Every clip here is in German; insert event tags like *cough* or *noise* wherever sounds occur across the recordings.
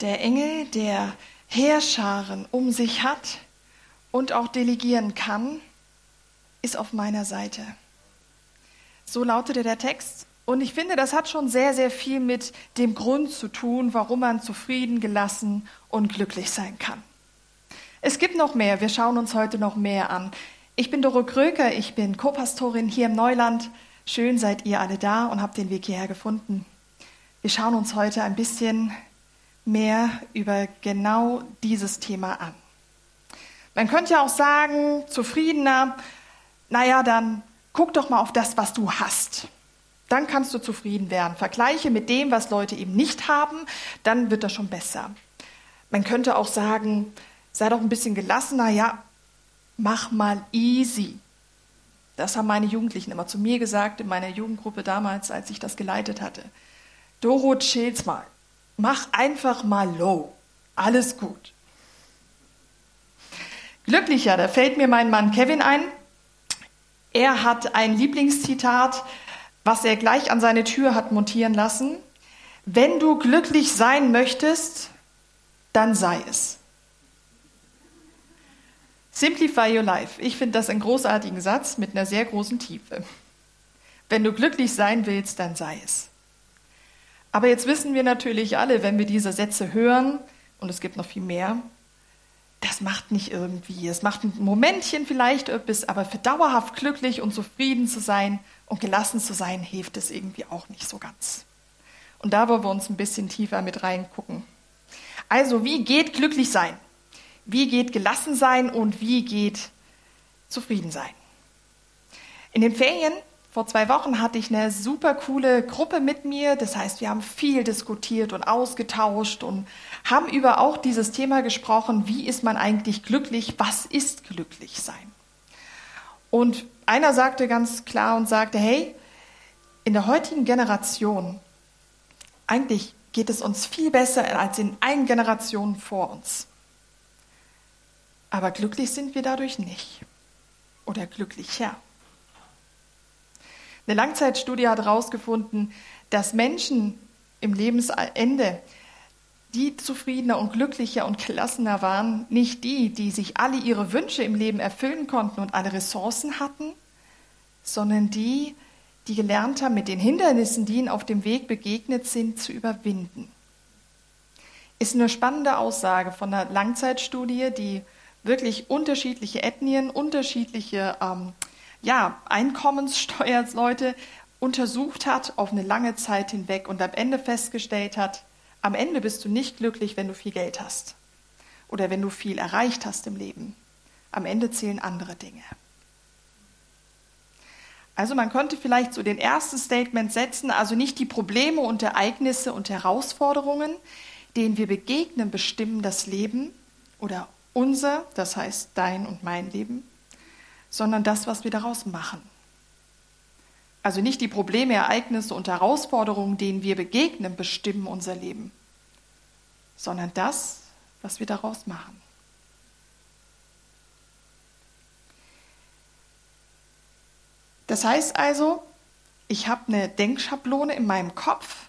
Der Engel, der Heerscharen um sich hat und auch delegieren kann, ist auf meiner Seite. So lautete der Text. Und ich finde, das hat schon sehr, sehr viel mit dem Grund zu tun, warum man zufrieden, gelassen und glücklich sein kann. Es gibt noch mehr. Wir schauen uns heute noch mehr an. Ich bin Doro Kröker. Ich bin Co-Pastorin hier im Neuland. Schön seid ihr alle da und habt den Weg hierher gefunden. Wir schauen uns heute ein bisschen mehr über genau dieses Thema an. Man könnte ja auch sagen, zufriedener, naja, dann guck doch mal auf das, was du hast. Dann kannst du zufrieden werden. Vergleiche mit dem, was Leute eben nicht haben, dann wird das schon besser. Man könnte auch sagen, sei doch ein bisschen gelassener, ja, mach mal easy. Das haben meine Jugendlichen immer zu mir gesagt, in meiner Jugendgruppe damals, als ich das geleitet hatte. Doro, chill's mal. Mach einfach mal low. Alles gut. Glücklicher, da fällt mir mein Mann Kevin ein. Er hat ein Lieblingszitat, was er gleich an seine Tür hat montieren lassen. Wenn du glücklich sein möchtest, dann sei es. Simplify your life. Ich finde das einen großartigen Satz mit einer sehr großen Tiefe. Wenn du glücklich sein willst, dann sei es. Aber jetzt wissen wir natürlich alle, wenn wir diese Sätze hören, und es gibt noch viel mehr, das macht nicht irgendwie. Es macht ein Momentchen vielleicht etwas, aber für dauerhaft glücklich und zufrieden zu sein und gelassen zu sein, hilft es irgendwie auch nicht so ganz. Und da wollen wir uns ein bisschen tiefer mit reingucken. Also, wie geht glücklich sein? Wie geht gelassen sein und wie geht zufrieden sein? In den Ferien vor zwei Wochen hatte ich eine super coole Gruppe mit mir. Das heißt, wir haben viel diskutiert und ausgetauscht und haben über auch dieses Thema gesprochen, wie ist man eigentlich glücklich? Was ist glücklich sein? Und einer sagte ganz klar und sagte, hey, in der heutigen Generation, eigentlich geht es uns viel besser als in allen Generationen vor uns. Aber glücklich sind wir dadurch nicht. Oder glücklicher. Eine Langzeitstudie hat herausgefunden, dass Menschen im Lebensende, die zufriedener und glücklicher und gelassener waren, nicht die, die sich alle ihre Wünsche im Leben erfüllen konnten und alle Ressourcen hatten, sondern die, die gelernt haben, mit den Hindernissen, die ihnen auf dem Weg begegnet sind, zu überwinden. Ist eine spannende Aussage von einer Langzeitstudie, die wirklich unterschiedliche Ethnien, unterschiedliche ähm, ja, Einkommenssteuersleute *laughs* untersucht hat auf eine lange Zeit hinweg und am Ende festgestellt hat, am Ende bist du nicht glücklich, wenn du viel Geld hast oder wenn du viel erreicht hast im Leben. Am Ende zählen andere Dinge. Also man könnte vielleicht so den ersten Statement setzen, also nicht die Probleme und Ereignisse und Herausforderungen, denen wir begegnen, bestimmen das Leben oder unser, das heißt dein und mein Leben, sondern das, was wir daraus machen. Also nicht die Probleme, Ereignisse und Herausforderungen, denen wir begegnen, bestimmen unser Leben, sondern das, was wir daraus machen. Das heißt also, ich habe eine Denkschablone in meinem Kopf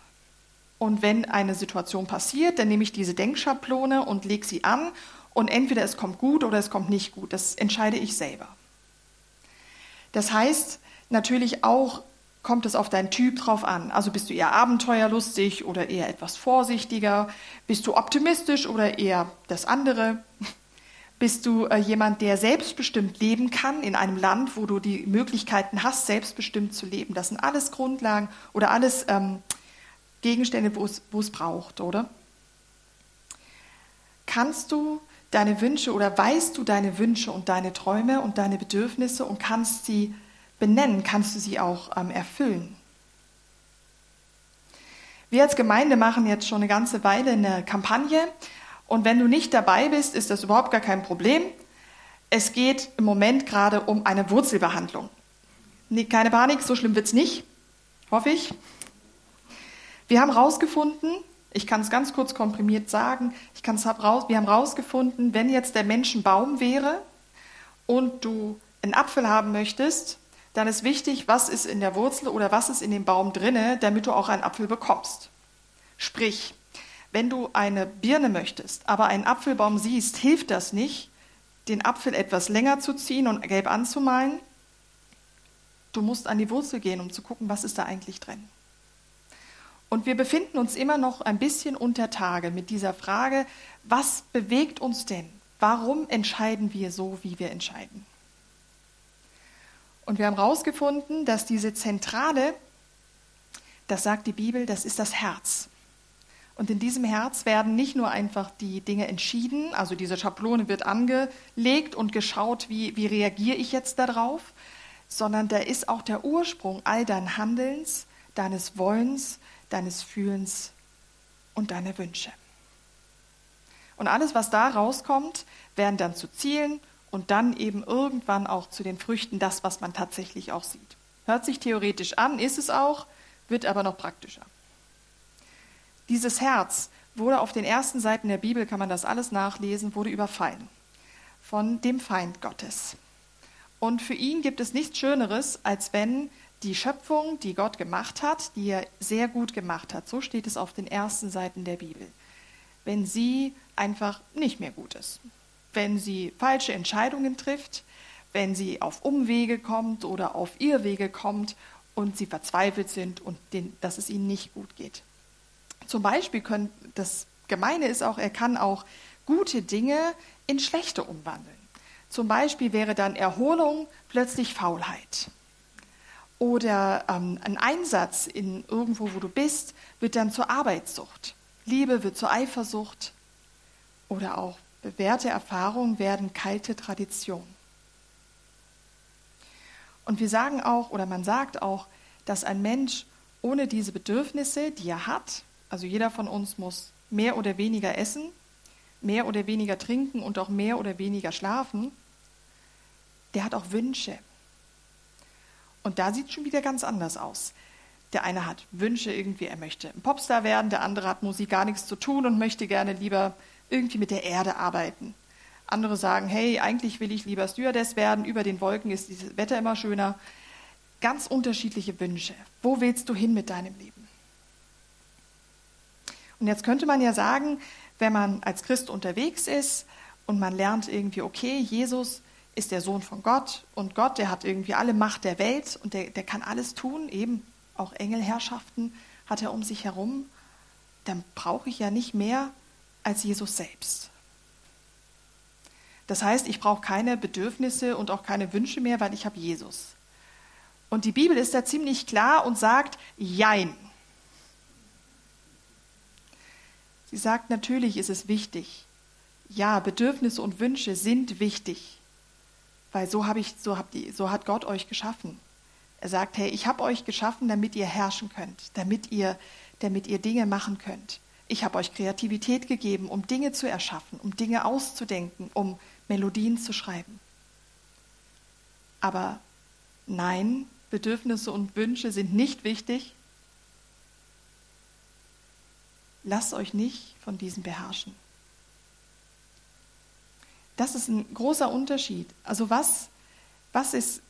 und wenn eine Situation passiert, dann nehme ich diese Denkschablone und lege sie an und entweder es kommt gut oder es kommt nicht gut. Das entscheide ich selber. Das heißt natürlich auch, kommt es auf deinen Typ drauf an. Also bist du eher abenteuerlustig oder eher etwas vorsichtiger? Bist du optimistisch oder eher das andere? *laughs* Bist du äh, jemand, der selbstbestimmt leben kann in einem Land, wo du die Möglichkeiten hast, selbstbestimmt zu leben? Das sind alles Grundlagen oder alles ähm, Gegenstände, wo es braucht, oder? Kannst du deine Wünsche oder weißt du deine Wünsche und deine Träume und deine Bedürfnisse und kannst sie benennen, kannst du sie auch ähm, erfüllen. Wir als Gemeinde machen jetzt schon eine ganze Weile eine Kampagne und wenn du nicht dabei bist, ist das überhaupt gar kein Problem. Es geht im Moment gerade um eine Wurzelbehandlung. Keine Panik, so schlimm wird es nicht, hoffe ich. Wir haben herausgefunden, ich kann es ganz kurz komprimiert sagen. Ich kann's raus, wir haben herausgefunden, wenn jetzt der Mensch ein Baum wäre und du einen Apfel haben möchtest, dann ist wichtig, was ist in der Wurzel oder was ist in dem Baum drinne, damit du auch einen Apfel bekommst. Sprich, Wenn du eine Birne möchtest, aber einen Apfelbaum siehst, hilft das nicht, den Apfel etwas länger zu ziehen und gelb anzumalen. Du musst an die Wurzel gehen, um zu gucken, was ist da eigentlich drin. Und wir befinden uns immer noch ein bisschen unter Tage mit dieser Frage, was bewegt uns denn? Warum entscheiden wir so, wie wir entscheiden? Und wir haben herausgefunden, dass diese Zentrale, das sagt die Bibel, das ist das Herz. Und in diesem Herz werden nicht nur einfach die Dinge entschieden, also diese Schablone wird angelegt und geschaut, wie, wie reagiere ich jetzt darauf, sondern da ist auch der Ursprung all dein Handelns, deines Wollens, deines Fühlens und deiner Wünsche. Und alles, was da rauskommt, werden dann zu Zielen und dann eben irgendwann auch zu den Früchten, das, was man tatsächlich auch sieht. Hört sich theoretisch an, ist es auch, wird aber noch praktischer. Dieses Herz wurde auf den ersten Seiten der Bibel, kann man das alles nachlesen, wurde überfallen von dem Feind Gottes. Und für ihn gibt es nichts Schöneres, als wenn die Schöpfung, die Gott gemacht hat, die er sehr gut gemacht hat, so steht es auf den ersten Seiten der Bibel, wenn sie einfach nicht mehr gut ist, wenn sie falsche Entscheidungen trifft, wenn sie auf Umwege kommt oder auf Irrwege kommt und sie verzweifelt sind und den, dass es ihnen nicht gut geht. Zum Beispiel können, das Gemeine ist auch, er kann auch gute Dinge in schlechte umwandeln. Zum Beispiel wäre dann Erholung plötzlich Faulheit. Oder ähm, ein Einsatz in irgendwo, wo du bist, wird dann zur Arbeitssucht. Liebe wird zur Eifersucht. Oder auch bewährte Erfahrungen werden kalte Tradition. Und wir sagen auch, oder man sagt auch, dass ein Mensch ohne diese Bedürfnisse, die er hat, also jeder von uns muss mehr oder weniger essen, mehr oder weniger trinken und auch mehr oder weniger schlafen, der hat auch Wünsche. Und da sieht es schon wieder ganz anders aus. Der eine hat Wünsche irgendwie, er möchte ein Popstar werden, der andere hat Musik gar nichts zu tun und möchte gerne lieber irgendwie mit der Erde arbeiten. Andere sagen, hey, eigentlich will ich lieber Stewardess werden, über den Wolken ist dieses Wetter immer schöner. Ganz unterschiedliche Wünsche. Wo willst du hin mit deinem Leben? Und jetzt könnte man ja sagen, wenn man als Christ unterwegs ist und man lernt irgendwie, okay, Jesus ist der Sohn von Gott und Gott, der hat irgendwie alle Macht der Welt und der, der kann alles tun, eben auch Engelherrschaften hat er um sich herum, dann brauche ich ja nicht mehr als Jesus selbst. Das heißt, ich brauche keine Bedürfnisse und auch keine Wünsche mehr, weil ich habe Jesus. Und die Bibel ist da ziemlich klar und sagt, jein. Sie sagt, natürlich ist es wichtig. Ja, Bedürfnisse und Wünsche sind wichtig, weil so, ich, so, die, so hat Gott euch geschaffen. Er sagt, hey, ich habe euch geschaffen, damit ihr herrschen könnt, damit ihr, damit ihr Dinge machen könnt. Ich habe euch Kreativität gegeben, um Dinge zu erschaffen, um Dinge auszudenken, um Melodien zu schreiben. Aber nein, Bedürfnisse und Wünsche sind nicht wichtig, Lasst euch nicht von diesem beherrschen. Das ist ein großer Unterschied. Also was, was, ist,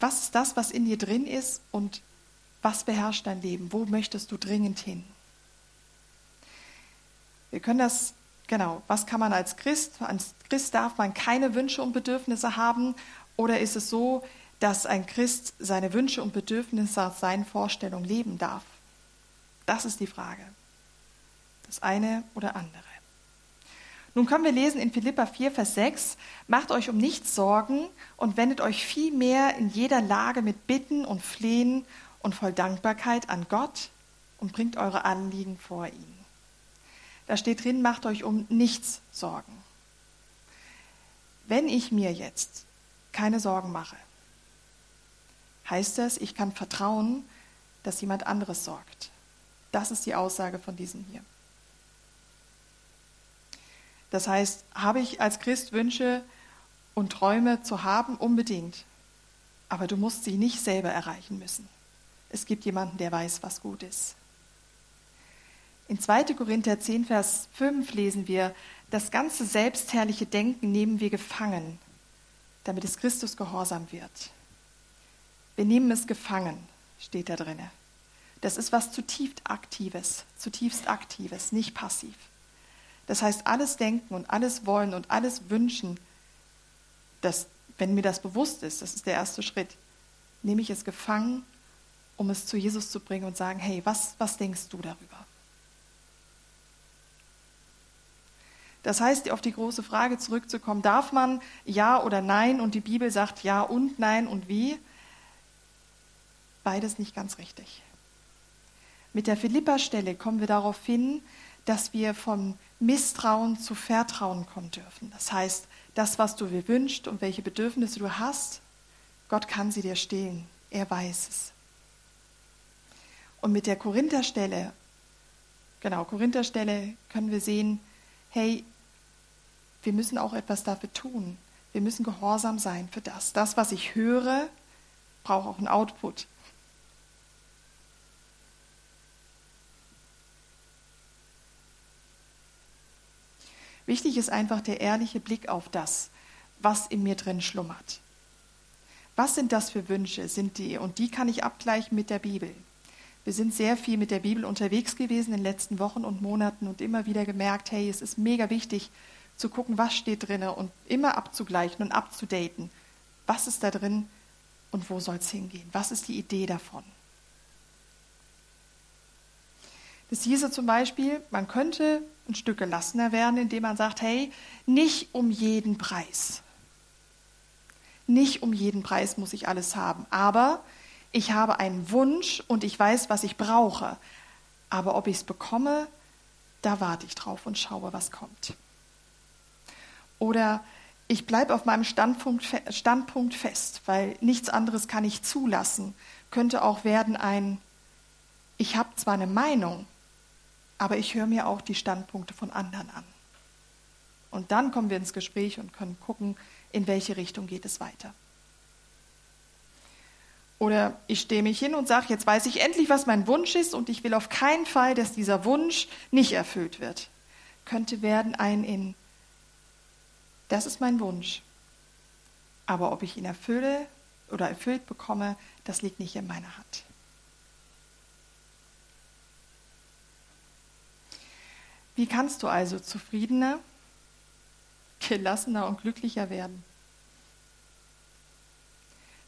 was ist das, was in dir drin ist und was beherrscht dein Leben? Wo möchtest du dringend hin? Wir können das, genau, was kann man als Christ, als Christ darf man keine Wünsche und Bedürfnisse haben oder ist es so, dass ein Christ seine Wünsche und Bedürfnisse aus seinen Vorstellungen leben darf? Das ist die Frage das eine oder andere. Nun können wir lesen in Philippa 4, Vers 6, macht euch um nichts Sorgen und wendet euch vielmehr in jeder Lage mit Bitten und Flehen und voll Dankbarkeit an Gott und bringt eure Anliegen vor ihn. Da steht drin, macht euch um nichts Sorgen. Wenn ich mir jetzt keine Sorgen mache, heißt das, ich kann vertrauen, dass jemand anderes sorgt. Das ist die Aussage von diesem hier. Das heißt, habe ich als Christ Wünsche und Träume zu haben? Unbedingt. Aber du musst sie nicht selber erreichen müssen. Es gibt jemanden, der weiß, was gut ist. In 2. Korinther 10, Vers 5 lesen wir, das ganze selbstherrliche Denken nehmen wir gefangen, damit es Christus gehorsam wird. Wir nehmen es gefangen, steht da drinne. Das ist was zutiefst Aktives, zutiefst Aktives, nicht passiv. Das heißt, alles Denken und alles Wollen und alles Wünschen, das, wenn mir das bewusst ist, das ist der erste Schritt, nehme ich es gefangen, um es zu Jesus zu bringen und sagen, hey, was, was denkst du darüber? Das heißt, auf die große Frage zurückzukommen, darf man Ja oder Nein? Und die Bibel sagt Ja und Nein und wie? Beides nicht ganz richtig. Mit der Philippa-Stelle kommen wir darauf hin, dass wir vom Misstrauen zu Vertrauen kommen dürfen. Das heißt, das, was du dir wünschst und welche Bedürfnisse du hast, Gott kann sie dir stehlen. Er weiß es. Und mit der Korintherstelle, genau, Korintherstelle können wir sehen, hey, wir müssen auch etwas dafür tun. Wir müssen gehorsam sein für das. Das, was ich höre, braucht auch einen Output. Wichtig ist einfach der ehrliche Blick auf das, was in mir drin schlummert. Was sind das für Wünsche? Sind die und die kann ich abgleichen mit der Bibel. Wir sind sehr viel mit der Bibel unterwegs gewesen in den letzten Wochen und Monaten und immer wieder gemerkt, hey, es ist mega wichtig zu gucken, was steht drin und immer abzugleichen und abzudaten. Was ist da drin und wo soll es hingehen? Was ist die Idee davon? Das hieße zum Beispiel, man könnte ein Stück gelassener werden, indem man sagt, hey, nicht um jeden Preis. Nicht um jeden Preis muss ich alles haben, aber ich habe einen Wunsch und ich weiß, was ich brauche. Aber ob ich es bekomme, da warte ich drauf und schaue, was kommt. Oder ich bleibe auf meinem Standpunkt, Standpunkt fest, weil nichts anderes kann ich zulassen. Könnte auch werden ein, ich habe zwar eine Meinung, aber ich höre mir auch die Standpunkte von anderen an. Und dann kommen wir ins Gespräch und können gucken, in welche Richtung geht es weiter. Oder ich stehe mich hin und sage, jetzt weiß ich endlich, was mein Wunsch ist und ich will auf keinen Fall, dass dieser Wunsch nicht erfüllt wird. Könnte werden ein in, das ist mein Wunsch. Aber ob ich ihn erfülle oder erfüllt bekomme, das liegt nicht in meiner Hand. Wie kannst du also zufriedener, gelassener und glücklicher werden?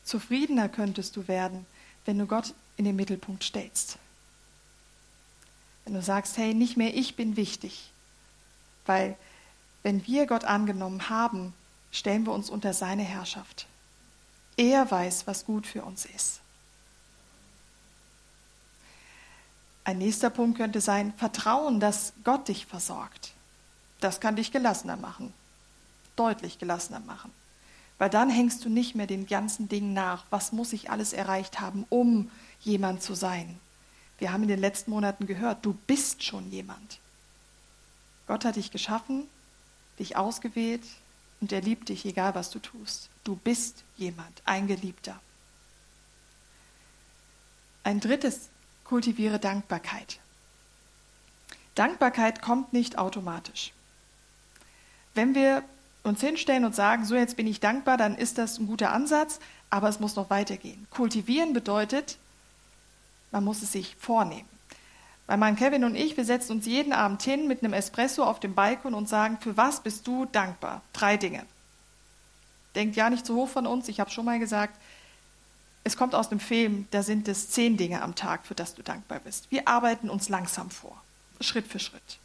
Zufriedener könntest du werden, wenn du Gott in den Mittelpunkt stellst. Wenn du sagst, hey, nicht mehr ich bin wichtig. Weil wenn wir Gott angenommen haben, stellen wir uns unter seine Herrschaft. Er weiß, was gut für uns ist. Ein nächster Punkt könnte sein, Vertrauen, dass Gott dich versorgt. Das kann dich gelassener machen, deutlich gelassener machen. Weil dann hängst du nicht mehr den ganzen Dingen nach, was muss ich alles erreicht haben, um jemand zu sein. Wir haben in den letzten Monaten gehört, du bist schon jemand. Gott hat dich geschaffen, dich ausgewählt und er liebt dich, egal was du tust. Du bist jemand, ein Geliebter. Ein drittes kultiviere Dankbarkeit. Dankbarkeit kommt nicht automatisch. Wenn wir uns hinstellen und sagen, so jetzt bin ich dankbar, dann ist das ein guter Ansatz, aber es muss noch weitergehen. Kultivieren bedeutet, man muss es sich vornehmen. Mein Mann Kevin und ich, wir setzen uns jeden Abend hin mit einem Espresso auf dem Balkon und sagen, für was bist du dankbar? Drei Dinge. Denkt ja nicht zu hoch von uns, ich habe schon mal gesagt, es kommt aus dem Film, da sind es zehn Dinge am Tag, für das du dankbar bist. Wir arbeiten uns langsam vor, Schritt für Schritt.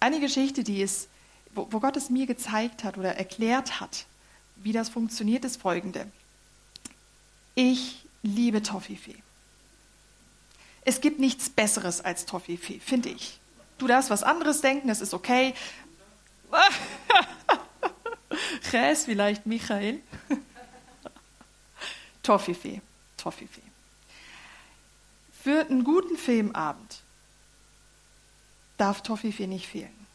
Eine Geschichte, die es, wo, Gott es mir gezeigt hat oder erklärt hat, wie das funktioniert, ist folgende. Ich liebe Toffifee. Es gibt nichts Besseres als Toffifee, finde ich. Du darfst was anderes denken, es ist okay. *laughs* Res vielleicht, Michael. Toffifee. Toffifee. Für einen guten Filmabend darf Toffifee nicht fehlen.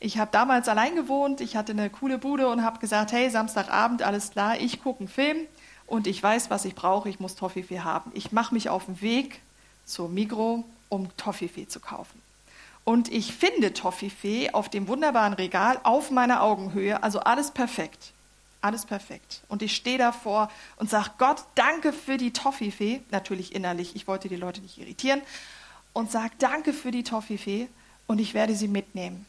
Ich habe damals allein gewohnt, ich hatte eine coole Bude und habe gesagt, hey, Samstagabend, alles klar, ich gucke einen Film und ich weiß, was ich brauche, ich muss Toffifee haben. Ich mache mich auf den Weg zur Migro, um Toffifee zu kaufen. Und ich finde Toffifee auf dem wunderbaren Regal auf meiner Augenhöhe, also alles perfekt. Alles perfekt. Und ich stehe davor und sage, Gott, danke für die Toffifee. Natürlich innerlich, ich wollte die Leute nicht irritieren. Und sage, danke für die Toffifee und ich werde sie mitnehmen.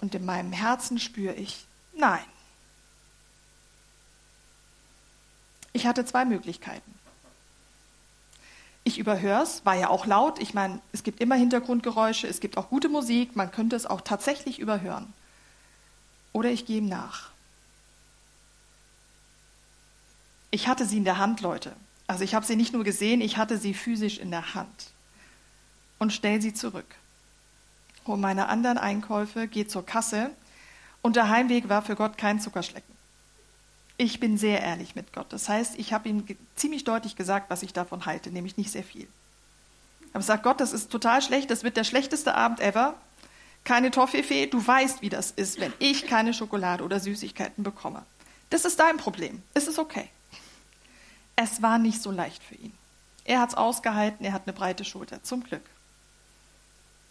Und in meinem Herzen spüre ich, nein. Ich hatte zwei Möglichkeiten. Ich überhöre es, war ja auch laut. Ich meine, es gibt immer Hintergrundgeräusche, es gibt auch gute Musik, man könnte es auch tatsächlich überhören. Oder ich gehe ihm nach. Ich hatte sie in der Hand, Leute. Also ich habe sie nicht nur gesehen, ich hatte sie physisch in der Hand. Und stell sie zurück. Hol meine anderen Einkäufe, gehe zur Kasse. Und der Heimweg war für Gott kein Zuckerschlecken. Ich bin sehr ehrlich mit Gott. Das heißt, ich habe ihm ziemlich deutlich gesagt, was ich davon halte, nämlich nicht sehr viel. Aber sage, Gott, das ist total schlecht, das wird der schlechteste Abend ever. Keine Toffifee, du weißt, wie das ist, wenn ich keine Schokolade oder Süßigkeiten bekomme. Das ist dein Problem. Es ist okay. Es war nicht so leicht für ihn. Er hat es ausgehalten, er hat eine breite Schulter, zum Glück.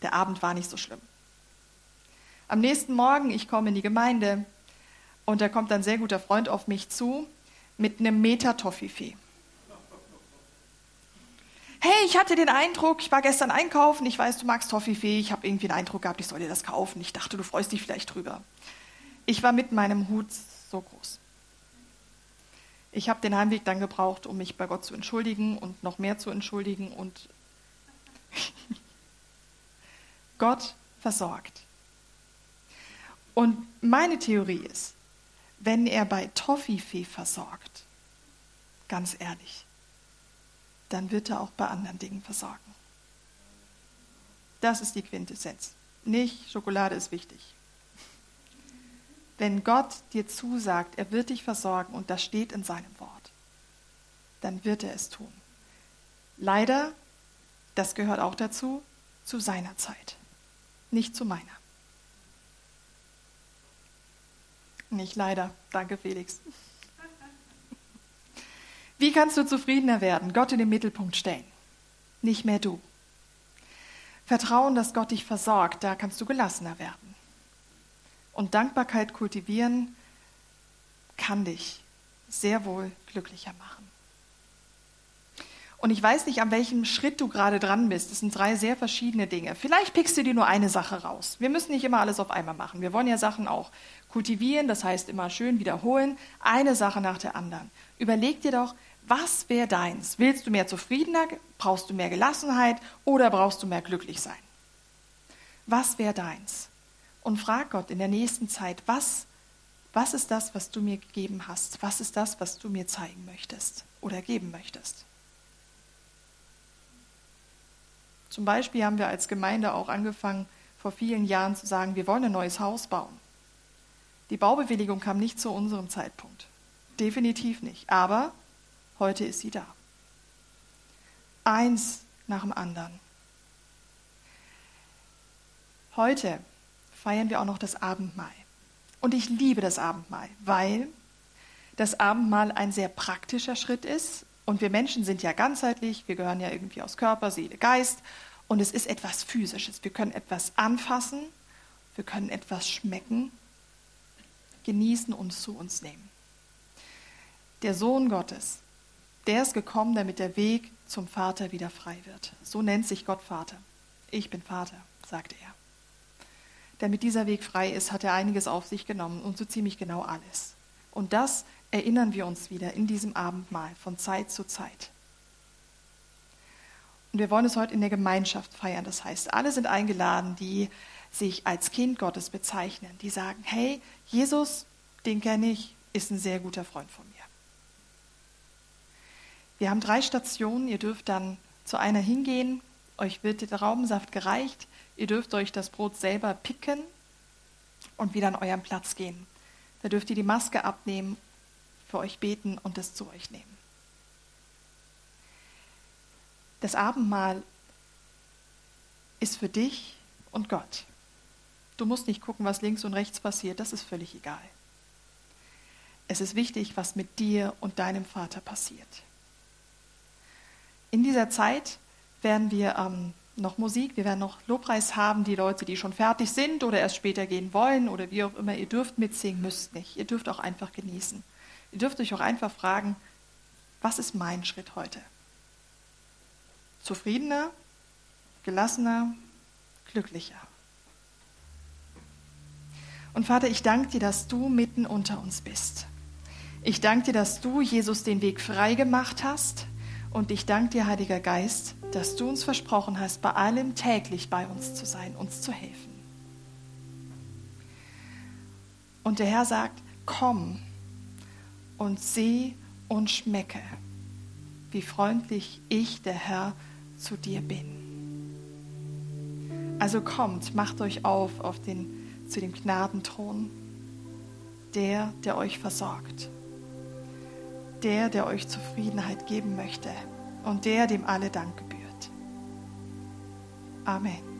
Der Abend war nicht so schlimm. Am nächsten Morgen, ich komme in die Gemeinde und da kommt ein sehr guter Freund auf mich zu mit einem Meter-Toffifee. Hey, ich hatte den Eindruck, ich war gestern einkaufen, ich weiß, du magst Toffifee, ich habe irgendwie den Eindruck gehabt, ich soll dir das kaufen. Ich dachte, du freust dich vielleicht drüber. Ich war mit meinem Hut so groß. Ich habe den Heimweg dann gebraucht, um mich bei Gott zu entschuldigen und noch mehr zu entschuldigen und *laughs* Gott versorgt. Und meine Theorie ist, wenn er bei Toffifee versorgt, ganz ehrlich, dann wird er auch bei anderen Dingen versorgen. Das ist die Quintessenz. Nicht Schokolade ist wichtig. Wenn Gott dir zusagt, er wird dich versorgen und das steht in seinem Wort, dann wird er es tun. Leider, das gehört auch dazu, zu seiner Zeit, nicht zu meiner. Nicht leider. Danke, Felix. Wie kannst du zufriedener werden? Gott in den Mittelpunkt stellen. Nicht mehr du. Vertrauen, dass Gott dich versorgt, da kannst du gelassener werden. Und Dankbarkeit kultivieren kann dich sehr wohl glücklicher machen. Und ich weiß nicht, an welchem Schritt du gerade dran bist. Das sind drei sehr verschiedene Dinge. Vielleicht pickst du dir nur eine Sache raus. Wir müssen nicht immer alles auf einmal machen. Wir wollen ja Sachen auch kultivieren, das heißt immer schön wiederholen, eine Sache nach der anderen. Überleg dir doch, was wäre deins? Willst du mehr Zufriedenheit? Brauchst du mehr Gelassenheit? Oder brauchst du mehr glücklich sein? Was wäre deins? Und frag Gott in der nächsten Zeit, was, was ist das, was du mir gegeben hast? Was ist das, was du mir zeigen möchtest oder geben möchtest? Zum Beispiel haben wir als Gemeinde auch angefangen, vor vielen Jahren zu sagen, wir wollen ein neues Haus bauen. Die Baubewilligung kam nicht zu unserem Zeitpunkt. Definitiv nicht. Aber heute ist sie da. Eins nach dem anderen. Heute feiern wir auch noch das Abendmahl. Und ich liebe das Abendmahl, weil das Abendmahl ein sehr praktischer Schritt ist. Und wir Menschen sind ja ganzheitlich, wir gehören ja irgendwie aus Körper, Seele, Geist. Und es ist etwas Physisches. Wir können etwas anfassen, wir können etwas schmecken, genießen und zu uns nehmen. Der Sohn Gottes, der ist gekommen, damit der Weg zum Vater wieder frei wird. So nennt sich Gott Vater. Ich bin Vater, sagte er damit dieser Weg frei ist, hat er einiges auf sich genommen und so ziemlich genau alles. Und das erinnern wir uns wieder in diesem Abendmahl von Zeit zu Zeit. Und wir wollen es heute in der Gemeinschaft feiern. Das heißt, alle sind eingeladen, die sich als Kind Gottes bezeichnen, die sagen, hey, Jesus, den kenne ich, ist ein sehr guter Freund von mir. Wir haben drei Stationen, ihr dürft dann zu einer hingehen, euch wird der Raubensaft gereicht, Ihr dürft euch das Brot selber picken und wieder an euren Platz gehen. Da dürft ihr die Maske abnehmen, für euch beten und es zu euch nehmen. Das Abendmahl ist für dich und Gott. Du musst nicht gucken, was links und rechts passiert, das ist völlig egal. Es ist wichtig, was mit dir und deinem Vater passiert. In dieser Zeit werden wir ähm, noch Musik, wir werden noch Lobpreis haben, die Leute, die schon fertig sind oder erst später gehen wollen oder wie auch immer, ihr dürft mitsingen, müsst nicht. Ihr dürft auch einfach genießen. Ihr dürft euch auch einfach fragen, was ist mein Schritt heute? Zufriedener, gelassener, glücklicher. Und Vater, ich danke dir, dass du mitten unter uns bist. Ich danke dir, dass du, Jesus, den Weg frei gemacht hast. Und ich danke dir, Heiliger Geist, dass du uns versprochen hast, bei allem täglich bei uns zu sein, uns zu helfen. Und der Herr sagt, komm und seh und schmecke, wie freundlich ich, der Herr, zu dir bin. Also kommt, macht euch auf, auf den, zu dem Gnadenthron, der, der euch versorgt, der, der euch Zufriedenheit geben möchte und der, dem alle Dank 阿门。